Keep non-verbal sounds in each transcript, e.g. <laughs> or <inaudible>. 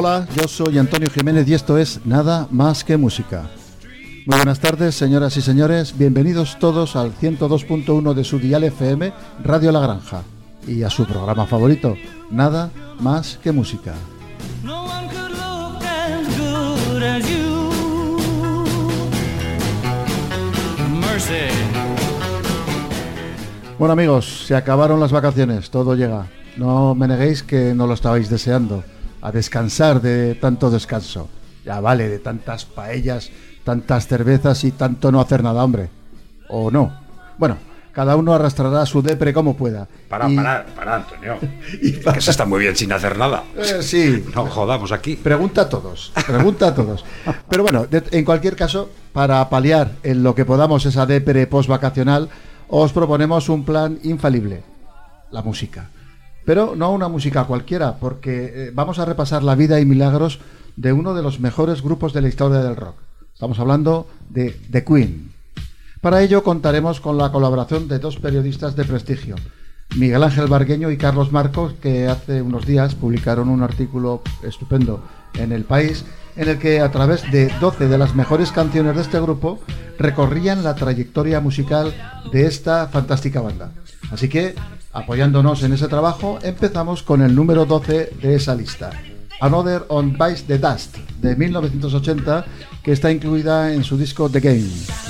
Hola, yo soy Antonio Jiménez y esto es Nada más que música. Muy buenas tardes, señoras y señores, bienvenidos todos al 102.1 de su dial FM, Radio La Granja, y a su programa favorito, Nada más que música. Bueno amigos, se acabaron las vacaciones, todo llega. No me neguéis que no lo estabais deseando a descansar de tanto descanso. Ya vale, de tantas paellas, tantas cervezas y tanto no hacer nada, hombre. ¿O no? Bueno, cada uno arrastrará su depre como pueda. Para, para, para, Antonio. <laughs> Que se está muy bien sin hacer nada. Eh, sí. No jodamos aquí. Pregunta a todos, pregunta a todos. Pero bueno, en cualquier caso, para paliar en lo que podamos esa depre post-vacacional, os proponemos un plan infalible. La música pero no una música cualquiera, porque eh, vamos a repasar la vida y milagros de uno de los mejores grupos de la historia del rock. Estamos hablando de The Queen. Para ello contaremos con la colaboración de dos periodistas de prestigio, Miguel Ángel Bargueño y Carlos Marcos, que hace unos días publicaron un artículo estupendo en El País, en el que a través de 12 de las mejores canciones de este grupo recorrían la trayectoria musical de esta fantástica banda. Así que Apoyándonos en ese trabajo, empezamos con el número 12 de esa lista, Another on Bites the Dust, de 1980, que está incluida en su disco The Game.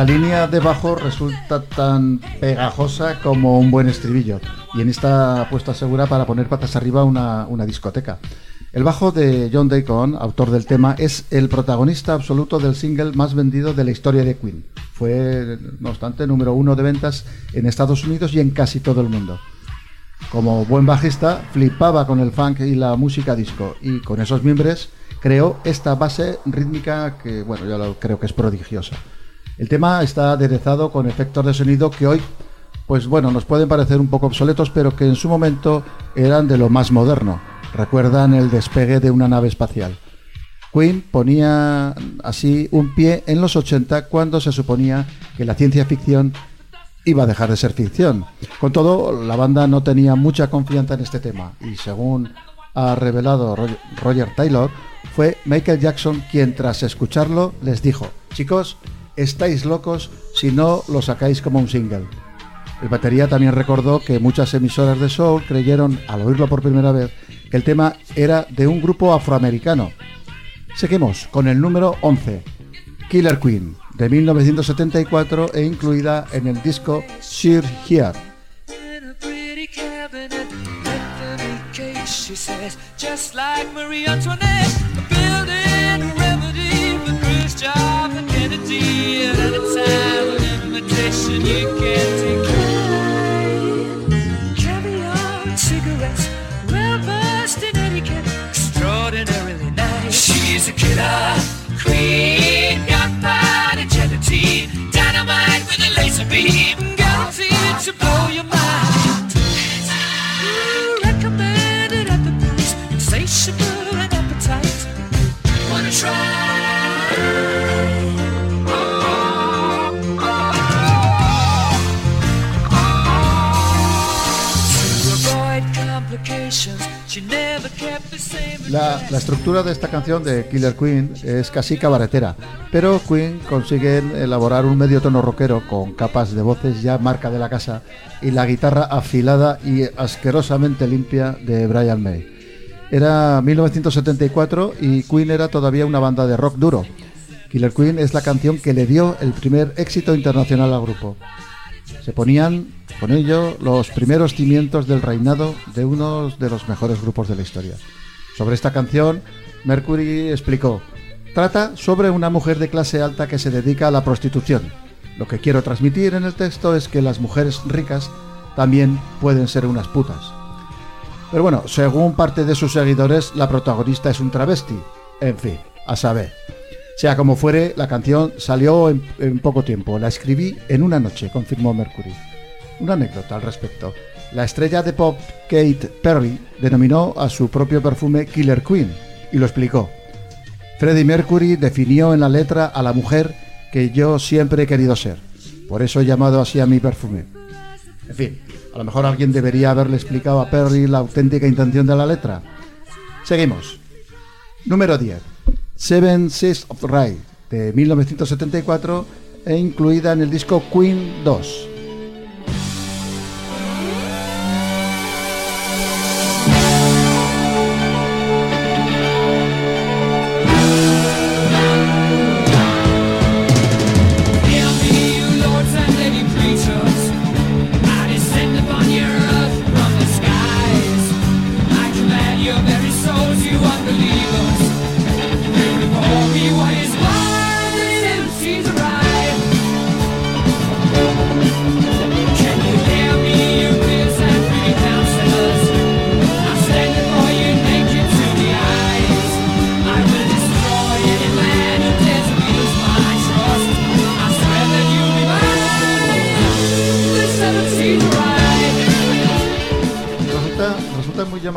La línea de bajo resulta tan pegajosa como un buen estribillo y en esta apuesta segura para poner patas arriba una, discoteca. El bajo de John Deacon, autor del tema, es el protagonista absoluto del single más vendido de la historia de Queen. Fue, no obstante, número uno de ventas en Estados Unidos y en casi todo el mundo. Como buen bajista, flipaba con el funk y la música disco y con esos miembros creó esta base rítmica que, bueno, yo creo que es prodigiosa. El tema está aderezado con efectos de sonido que hoy, pues bueno, nos pueden parecer un poco obsoletos, pero que en su momento eran de lo más moderno. Recuerdan el despegue de una nave espacial. Queen ponía así un pie en los 80 cuando se suponía que la ciencia ficción iba a dejar de ser ficción. Con todo, la banda no tenía mucha confianza en este tema y según ha revelado Roger Taylor, fue Michael Jackson quien tras escucharlo les dijo, chicos, estáis locos si no lo sacáis como un single. El batería también recordó que muchas emisoras de soul creyeron, al oírlo por primera vez, que el tema era de un grupo afroamericano. Seguimos con el número 11, Killer Queen, de 1974 e incluida en el disco Sheer Here. Kennedy at any time with invitation you can't take. Caviar, cigarettes, well versed in etiquette, extraordinarily nice. She's a killer queen, got body gelatine, dynamite with a laser beam, La, estructura de esta canción de Killer Queen es casi cabaretera, pero Queen consiguen elaborar un medio tono rockero con capas de voces ya marca de la casa y la guitarra afilada y asquerosamente limpia de Brian May. Era 1974 y Queen era todavía una banda de rock duro. Killer Queen es la canción que le dio el primer éxito internacional al grupo. Se ponían con ello los primeros cimientos del reinado de uno de los mejores grupos de la historia. Sobre esta canción, Mercury explicó, trata sobre una mujer de clase alta que se dedica a la prostitución. Lo que quiero transmitir en el texto es que las mujeres ricas también pueden ser unas putas. Pero bueno, según parte de sus seguidores, la protagonista es un travesti. En fin, a saber. Sea como fuere, la canción salió en, poco tiempo. La escribí en una noche, confirmó Mercury. Una anécdota al respecto. La estrella de pop Kate Perry denominó a su propio perfume Killer Queen y lo explicó. Freddie Mercury definió en la letra a la mujer que yo siempre he querido ser. Por eso he llamado así a mi perfume. En fin, a lo mejor alguien debería haberle explicado a Perry la auténtica intención de la letra. Seguimos. Número 10. Seven Seas of Rye, de 1974 e incluida en el disco Queen 2.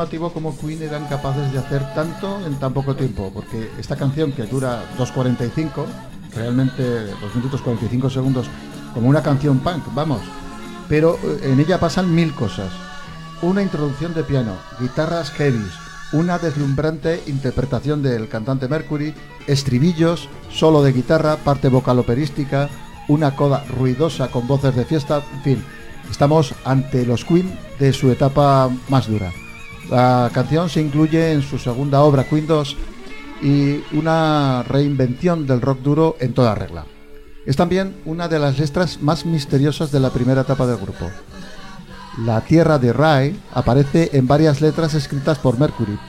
Llamativo cómo Queen eran capaces de hacer tanto en tan poco tiempo, porque esta canción que dura 2.45, realmente 2 minutos 45 segundos, como una canción punk, vamos, pero eh, en ella pasan mil cosas. Una introducción de piano, guitarras heavies, una deslumbrante interpretación del cantante Mercury, estribillos, solo de guitarra, parte vocal operística, una coda ruidosa con voces de fiesta, en fin, estamos ante los Queen de su etapa más dura. La canción se incluye en su segunda obra, Queen 2, y una reinvención del rock duro en toda regla. Es también una de las letras más misteriosas de la primera etapa del grupo. La tierra de Ray aparece en varias letras escritas por Mercury.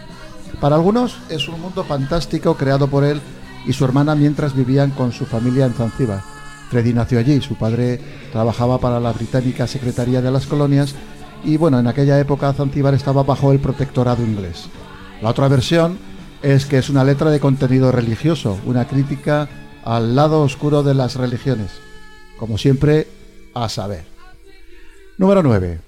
Para algunos es un mundo fantástico creado por él y su hermana mientras vivían con su familia en Zanzíbar. Freddy nació allí, su padre trabajaba para la británica Secretaría de las Colonias y bueno, en aquella época Zanzíbar estaba bajo el protectorado inglés. La otra versión es que es una letra de contenido religioso, una crítica al lado oscuro de las religiones. Como siempre, a saber. Número 9.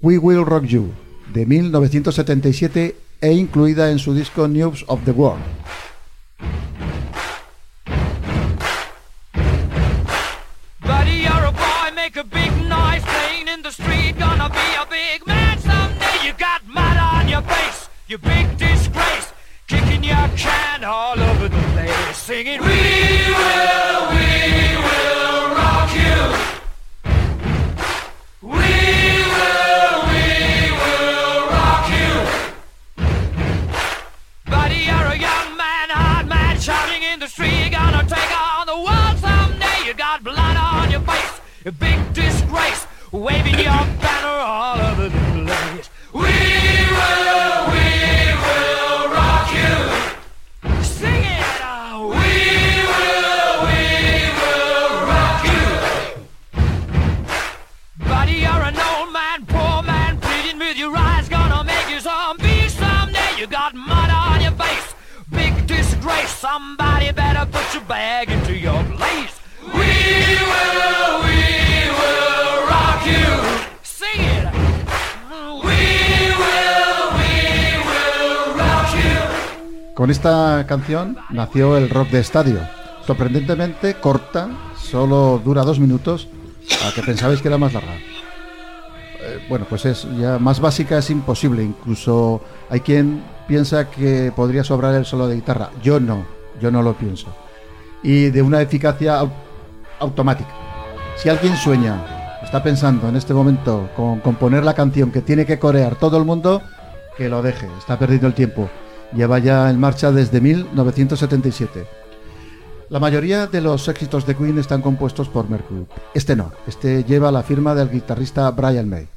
We Will Rock You, de 1977 e incluida en su disco News of the World. Be a big man someday. You got mud on your face, you big disgrace. Kicking your can all over the place, singing, We will, we will rock you. We will, we will rock you. Buddy, you're a young man, hard man, shouting in the street. Gonna take on the world someday. You got blood on your face, a big disgrace, waving your <laughs> bag into your place. We will, rock you. We will, we will rock you. Con esta canción nació el rock de estadio. Sorprendentemente corta, solo dura dos minutos, a que pensabais que era más larga. Eh, bueno, pues es ya más básica es imposible. Incluso hay quien piensa que podría sobrar el solo de guitarra. Yo no, yo no lo pienso. Y de una eficacia au- automática. Si alguien sueña, está pensando en este momento con componer la canción que tiene que corear todo el mundo, que lo deje, está perdiendo el tiempo. Lleva ya en marcha desde 1977. La mayoría de los éxitos de Queen están compuestos por Mercury. Este no, este lleva la firma del guitarrista Brian May.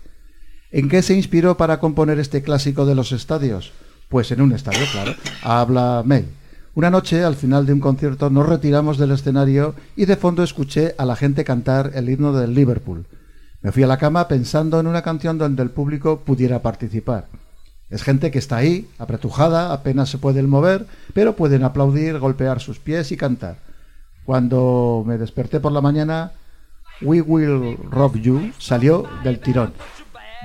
¿En qué se inspiró para componer este clásico de los estadios? Pues en un estadio, claro. Habla May. Una noche, al final de un concierto, nos retiramos del escenario y de fondo escuché a la gente cantar el himno del Liverpool. Me fui a la cama pensando en una canción donde el público pudiera participar. Es gente que está ahí, apretujada, apenas se pueden mover, pero pueden aplaudir, golpear sus pies y cantar. Cuando me desperté por la mañana, We Will Rock You salió del tirón.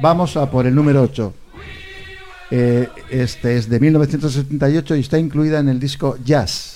Vamos a por el número 8. Eh, este es de 1978 y está incluida en el disco Jazz.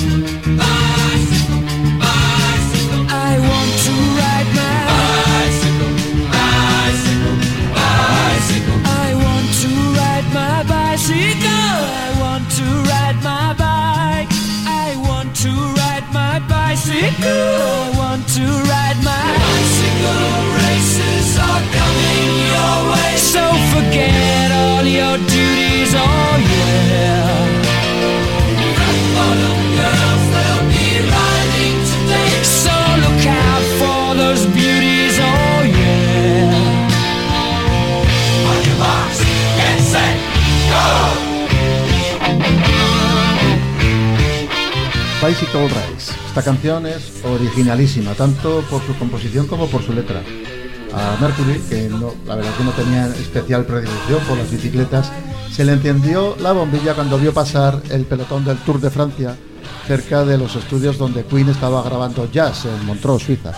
bicycle. I want to ride my bicycle. Races are coming your way. So forget all your duties. Oh yeah. Rock bottom girls, they'll be riding today. So look out for those beauties, oh yeah. Your get set, go. Bicycle Race. Esta canción es originalísima, tanto por su composición como por su letra. A Mercury, que la verdad que no tenía especial predilección por las bicicletas, se le encendió la bombilla cuando vio pasar el pelotón del Tour de Francia cerca de los estudios donde Queen estaba grabando jazz en Montreux, Suiza.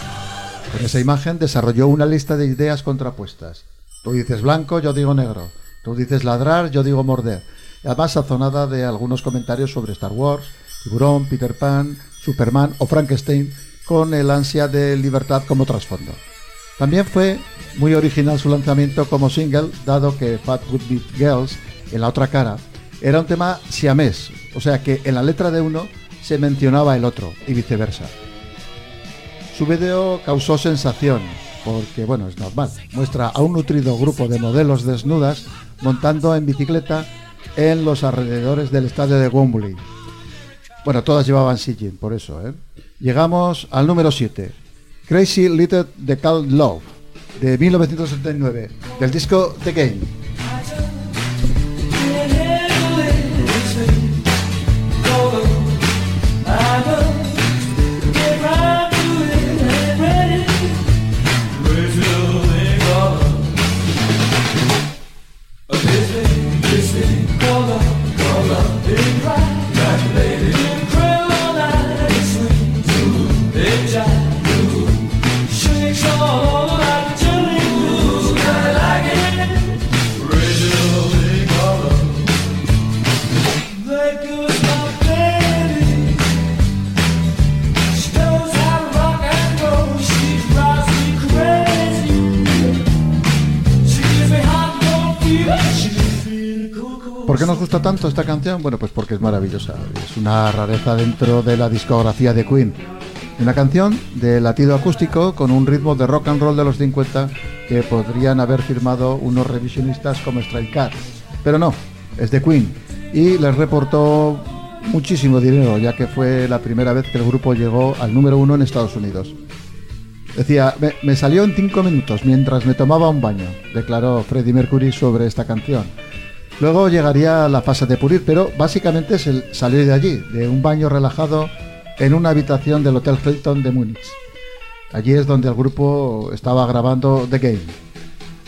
Con esa imagen desarrolló una lista de ideas contrapuestas. Tú dices blanco, yo digo negro. Tú dices ladrar, yo digo morder. Además sazonada de algunos comentarios sobre Star Wars, Tiburón, Peter Pan, Superman o Frankenstein, con el ansia de libertad como trasfondo. También fue muy original su lanzamiento como single, dado que Fat Would Be Girls, en la otra cara, era un tema siamés, o sea que en la letra de uno se mencionaba el otro y viceversa. Su vídeo causó sensación, porque bueno, es normal. Muestra a un nutrido grupo de modelos desnudas montando en bicicleta en los alrededores del estadio de Wembley. Bueno, todas llevaban sillín, por eso, ¿eh? Llegamos al número 7. Crazy Little The Call Love, de 1979, del disco The Game. Gusta tanto esta canción? Bueno, pues porque es maravillosa. Es una rareza dentro de la discografía de Queen. Una canción de latido acústico con un ritmo de rock and roll de los 50 que podrían haber firmado unos revisionistas como Stray Cats. Pero no, es de Queen y les reportó muchísimo dinero, ya que fue la primera vez que el grupo llegó al número uno en Estados Unidos. Decía, me, me salió en cinco minutos mientras me tomaba un baño, declaró Freddie Mercury sobre esta canción. Luego llegaría la fase de pulir, pero básicamente es el salir de allí, de un baño relajado en una habitación del Hotel Hilton de Múnich. Allí es donde el grupo estaba grabando The Game.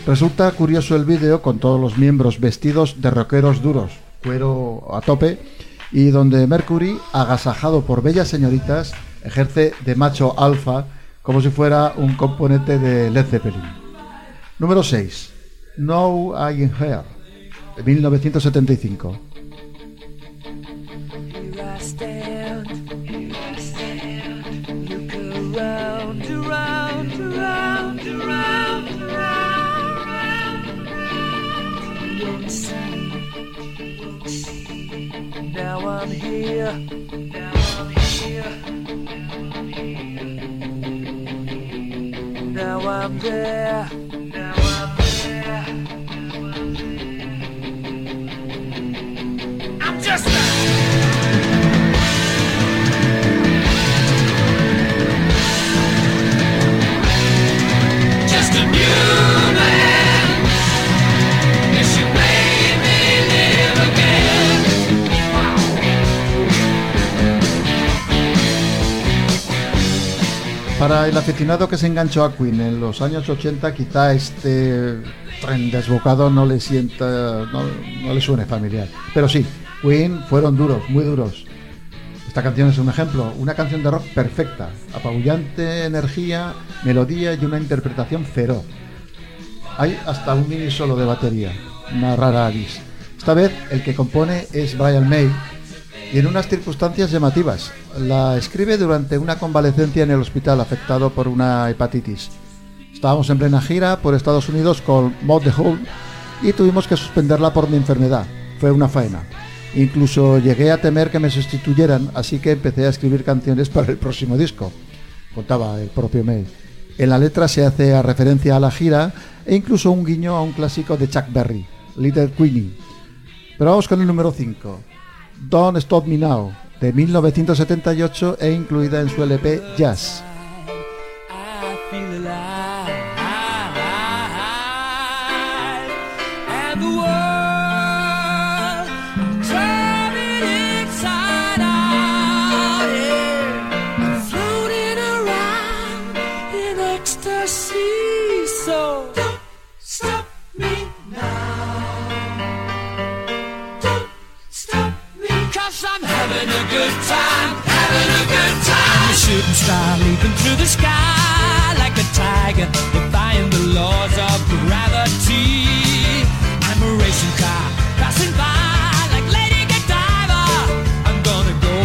Resulta curioso el vídeo con todos los miembros vestidos de rockeros duros, cuero a tope, y donde Mercury, agasajado por bellas señoritas, ejerce de macho alfa como si fuera un componente de Led Zeppelin. Número 6. No I in Here, de 1975. Here I stand, here I stand. Look around, around, around, around, around, around. You won't see, you won't see. Now I'm here, now I'm here, now I'm there, Para el aficionado que se enganchó a Queen en los años 80, quizá este tren desbocado no le sienta, no, no le suene familiar. Pero sí, Queen fueron duros, muy duros. Esta canción es un ejemplo, una canción de rock perfecta, apabullante energía, melodía y una interpretación feroz. Hay hasta un mini solo de batería, una rara avis. Esta vez el que compone es Brian May y en unas circunstancias llamativas. La escribe durante una convalecencia en el hospital afectado por una hepatitis. Estábamos en plena gira por Estados Unidos con Mod the Hole y tuvimos que suspenderla por mi enfermedad. Fue una faena. Incluso llegué a temer que me sustituyeran, así que empecé a escribir canciones para el próximo disco, contaba el propio May. En la letra se hace a referencia a la gira e incluso un guiño a un clásico de Chuck Berry, Little Queenie. Pero vamos con el número 5, Don't Stop Me Now, de 1978 e incluida en su LP Jazz. Through the sky like a tiger, defying the laws of gravity. I'm a racing car passing by like Lady Godiva. I'm gonna go,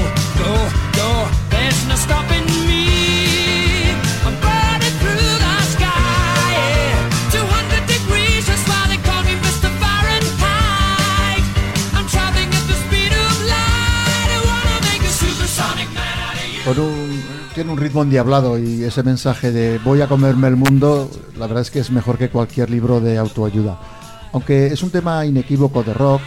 go, go. There's no stopping me. I'm burning through the sky, yeah. 200 degrees, that's why they call me Mr. Fahrenheit. I'm traveling at the speed of light. I wanna make a supersonic man out of you. Tiene un ritmo endiablado y ese mensaje de voy a comerme el mundo, la verdad es que es mejor que cualquier libro de autoayuda. Aunque es un tema inequívoco de rock,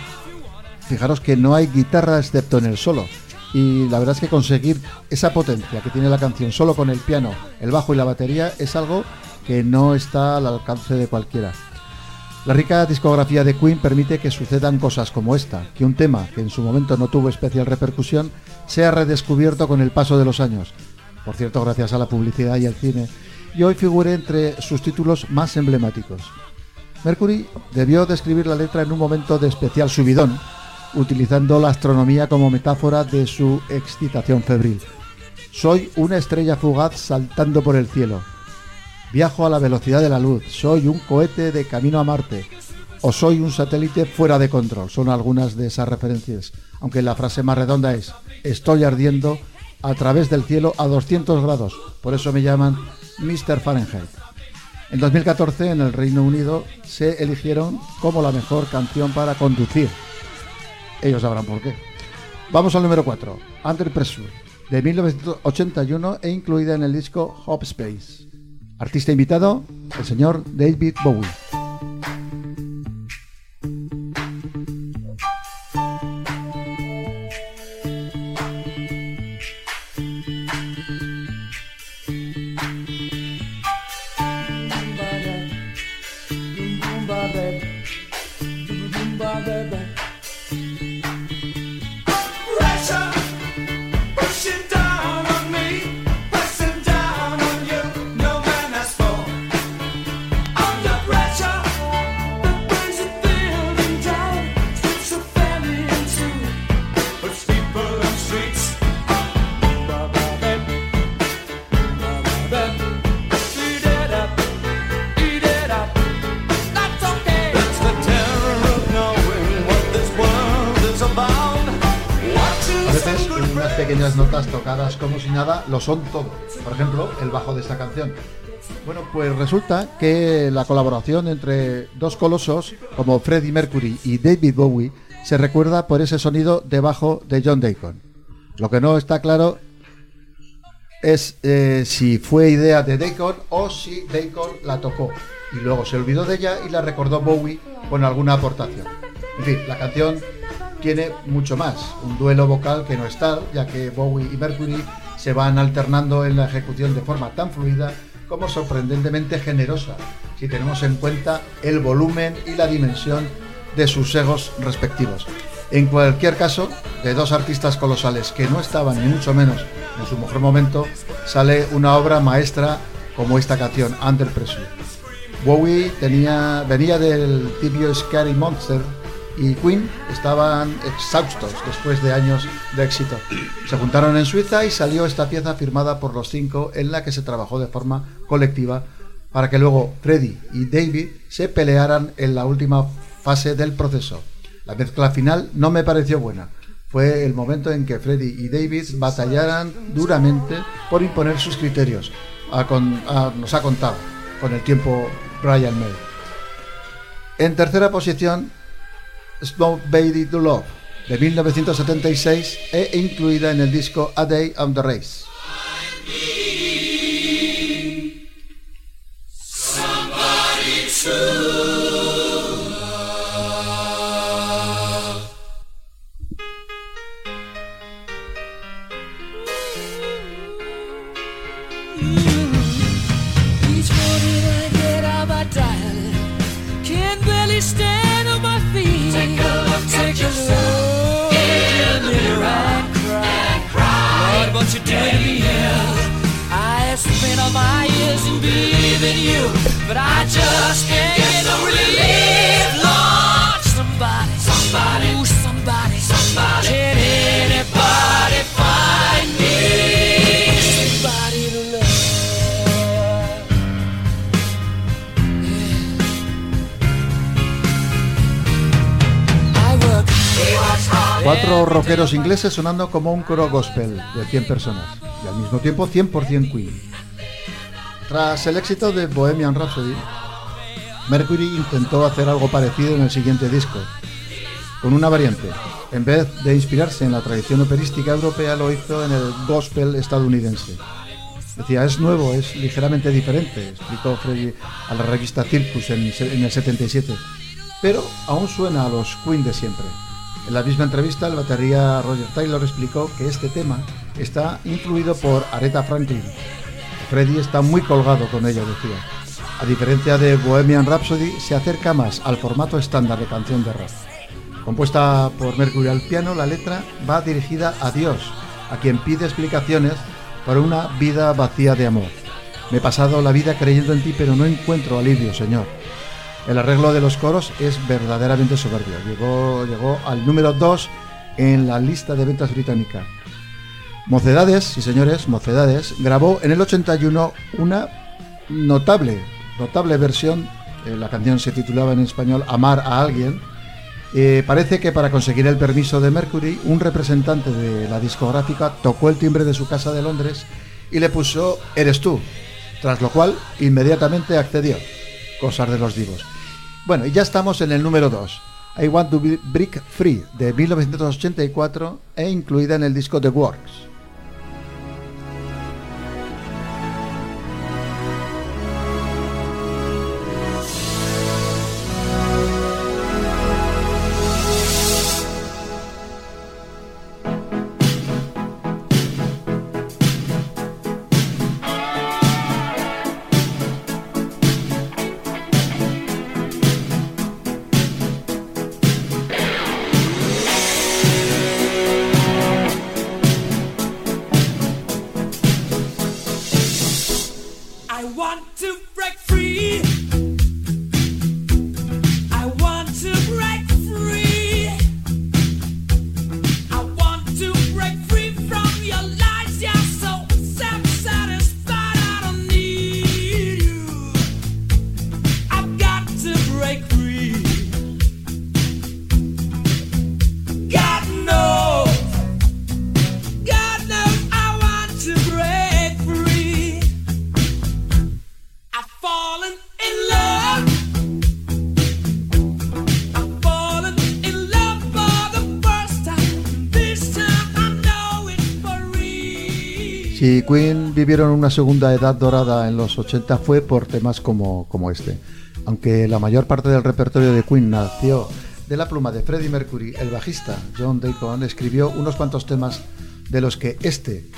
fijaros que no hay guitarra excepto en el solo. Y la verdad es que conseguir esa potencia que tiene la canción solo con el piano, el bajo y la batería es algo que no está al alcance de cualquiera. La rica discografía de Queen permite que sucedan cosas como esta, que un tema que en su momento no tuvo especial repercusión sea redescubierto con el paso de los años, por cierto gracias a la publicidad y el cine, y hoy figure entre sus títulos más emblemáticos. Mercury debió describir la letra en un momento de especial subidón, utilizando la astronomía como metáfora de su excitación febril. Soy una estrella fugaz saltando por el cielo. Viajo a la velocidad de la luz. Soy un cohete de camino a Marte. O soy un satélite fuera de control. Son algunas de esas referencias. Aunque la frase más redonda es, estoy ardiendo a través del cielo a 200 grados. Por eso me llaman Mr. Fahrenheit. En 2014 en el Reino Unido se eligieron como la mejor canción para conducir. Ellos sabrán por qué. Vamos al número 4, Under Pressure, de 1981 e incluida en el disco Hop Space. Artista invitado, el señor David Bowie. Pequeñas notas tocadas como si nada lo son todo. Por ejemplo, el bajo de esta canción. Bueno, pues resulta que la colaboración entre dos colosos como Freddie Mercury y David Bowie se recuerda por ese sonido de bajo de John Deacon. Lo que no está claro es eh, si fue idea de Deacon o si Deacon la tocó y luego se olvidó de ella y la recordó Bowie con alguna aportación. En fin, la canción tiene mucho más, un duelo vocal que no es tal, ya que Bowie y Mercury se van alternando en la ejecución de forma tan fluida como sorprendentemente generosa, si tenemos en cuenta el volumen y la dimensión de sus egos respectivos. En cualquier caso, de dos artistas colosales que no estaban ni mucho menos en su mejor momento, sale una obra maestra como esta canción, Under Pressure. Bowie tenía, venía del tibio Scary Monster y Queen estaban exhaustos después de años de éxito. Se juntaron en Suiza y salió esta pieza firmada por los cinco en la que se trabajó de forma colectiva para que luego Freddie y David se pelearan en la última fase del proceso. La mezcla final no me pareció buena. Fue el momento en que Freddie y David batallaran duramente por imponer sus criterios. nos ha contado con el tiempo Brian May. En tercera posición Smoke Baby to Love de 1976 e incluida en el disco A Day on the Race. Cuatro rockeros ingleses sonando como un coro gospel de 100 personas y al mismo tiempo 100% Queen. Tras el éxito de Bohemian Rhapsody, Mercury intentó hacer algo parecido en el siguiente disco, con una variante. En vez de inspirarse en la tradición operística europea, lo hizo en el gospel estadounidense. Decía, es nuevo, es ligeramente diferente, explicó Freddie a la revista Circus en, el 77, pero aún suena a los Queen de siempre. En la misma entrevista, el batería Roger Taylor explicó que este tema está influido por Aretha Franklin. Freddie está muy colgado con ella, decía. A diferencia de Bohemian Rhapsody, se acerca más al formato estándar de canción de rock. Compuesta por Mercury al piano, la letra va dirigida a Dios, a quien pide explicaciones por una vida vacía de amor. Me he pasado la vida creyendo en ti, pero no encuentro alivio, Señor. El arreglo de los coros es verdaderamente soberbio. Llegó, llegó al número 2 en la lista de ventas británica. Mocedades, sí señores, Mocedades, grabó en el 81 una notable notable versión, eh, la canción se titulaba en español Amar a alguien, eh, parece que para conseguir el permiso de Mercury, un representante de la discográfica tocó el timbre de su casa de Londres y le puso Eres tú, tras lo cual inmediatamente accedió. Cosas de los divos. Bueno, y ya estamos en el número 2. I Want to Break Free de 1984 e incluida en el disco The Works. Vivieron una segunda edad dorada en los 80 fue por temas como, como este. Aunque la mayor parte del repertorio de Queen nació de la pluma de Freddie Mercury, el bajista John Deacon escribió unos cuantos temas de los que este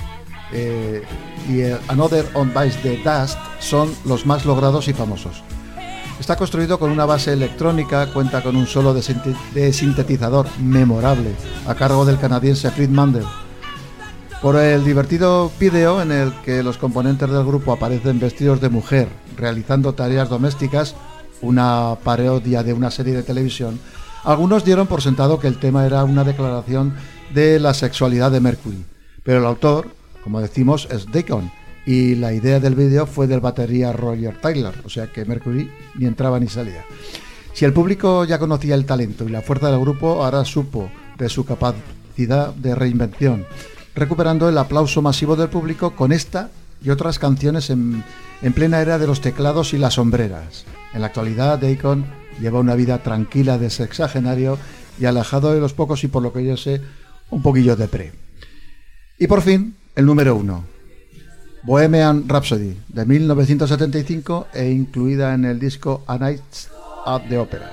eh, y Another on Vice the Dust son los más logrados y famosos. Está construido con una base electrónica, cuenta con un solo de, sintetizador memorable a cargo del canadiense Fred Mandel. Por el divertido vídeo en el que los componentes del grupo aparecen vestidos de mujer realizando tareas domésticas, una parodia de una serie de televisión, algunos dieron por sentado que el tema era una declaración de la sexualidad de Mercury, pero el autor, como decimos, es Deacon, y la idea del vídeo fue del batería Roger Taylor, o sea que Mercury ni entraba ni salía. Si el público ya conocía el talento y la fuerza del grupo, ahora supo de su capacidad de reinvención, recuperando el aplauso masivo del público con esta y otras canciones en, en plena era de los teclados y las sombreras. En la actualidad, Deacon lleva una vida tranquila de sexagenario y alejado de los pocos y por lo que yo sé, un poquillo de pre. Y por fin, el número uno, Bohemian Rhapsody de 1975 e incluida en el disco A Night at the Opera.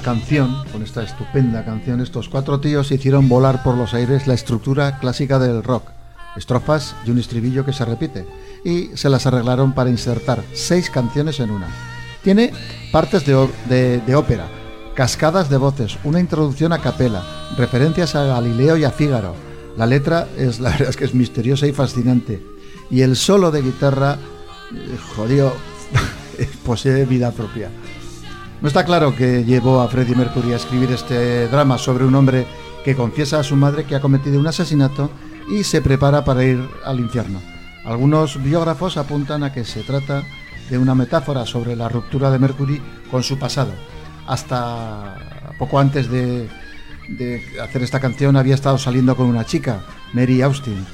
Canción, con esta estupenda canción, estos cuatro tíos hicieron volar por los aires la estructura clásica del rock. Estrofas y un estribillo que se repite. Y se las arreglaron para insertar seis canciones en una. Tiene partes de, de- ópera, cascadas de voces, una introducción a capela, referencias a Galileo y a Fígaro. La letra es la verdad es que es misteriosa y fascinante. Y el solo de guitarra, eh, jodido, <laughs> posee vida propia. No está claro que llevó a Freddie Mercury a escribir este drama sobre un hombre que confiesa a su madre que ha cometido un asesinato y se prepara para ir al infierno. Algunos biógrafos apuntan a que se trata de una metáfora sobre la ruptura de Mercury con su pasado. Hasta poco antes de, de hacer esta canción había estado saliendo con una chica, Mary Austin,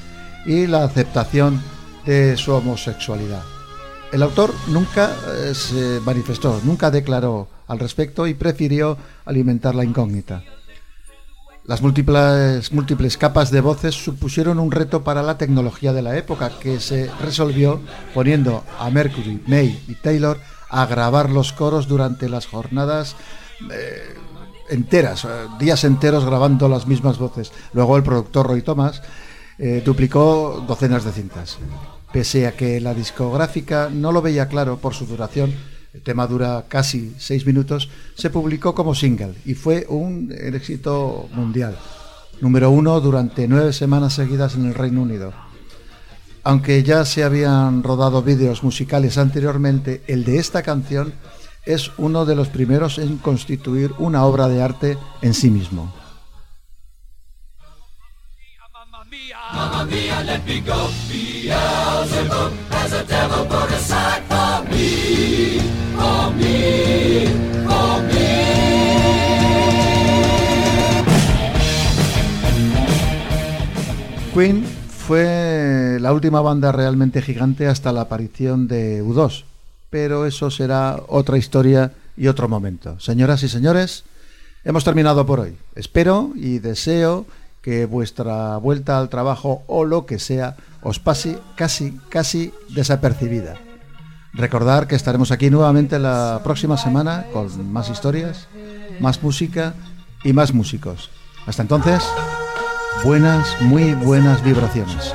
y la aceptación de su homosexualidad. El autor nunca eh, se manifestó, nunca declaró al respecto y prefirió alimentar la incógnita. Las múltiples, múltiples capas de voces supusieron un reto para la tecnología de la época que se resolvió poniendo a Mercury, May y Taylor a grabar los coros durante las jornadas eh, enteras, eh, días enteros grabando las mismas voces. Luego el productor Roy Thomas eh, duplicó docenas de cintas. Pese a que la discográfica no lo veía claro por su duración, el tema dura casi seis minutos, se publicó como single y fue un éxito mundial. Número uno durante nueve semanas seguidas en el Reino Unido. aunque ya se habían rodado vídeos musicales anteriormente, el de esta canción es uno de los primeros en constituir una obra de arte en sí mismo. Queen fue la última banda realmente gigante hasta la aparición de U2, pero eso será otra historia y otro momento. Señoras y señores, hemos terminado por hoy. Espero y deseo que vuestra vuelta al trabajo o lo que sea os pase casi, casi desapercibida. Recordar que estaremos aquí nuevamente la próxima semana con más historias, más música y más músicos. Hasta entonces, buenas, muy buenas vibraciones.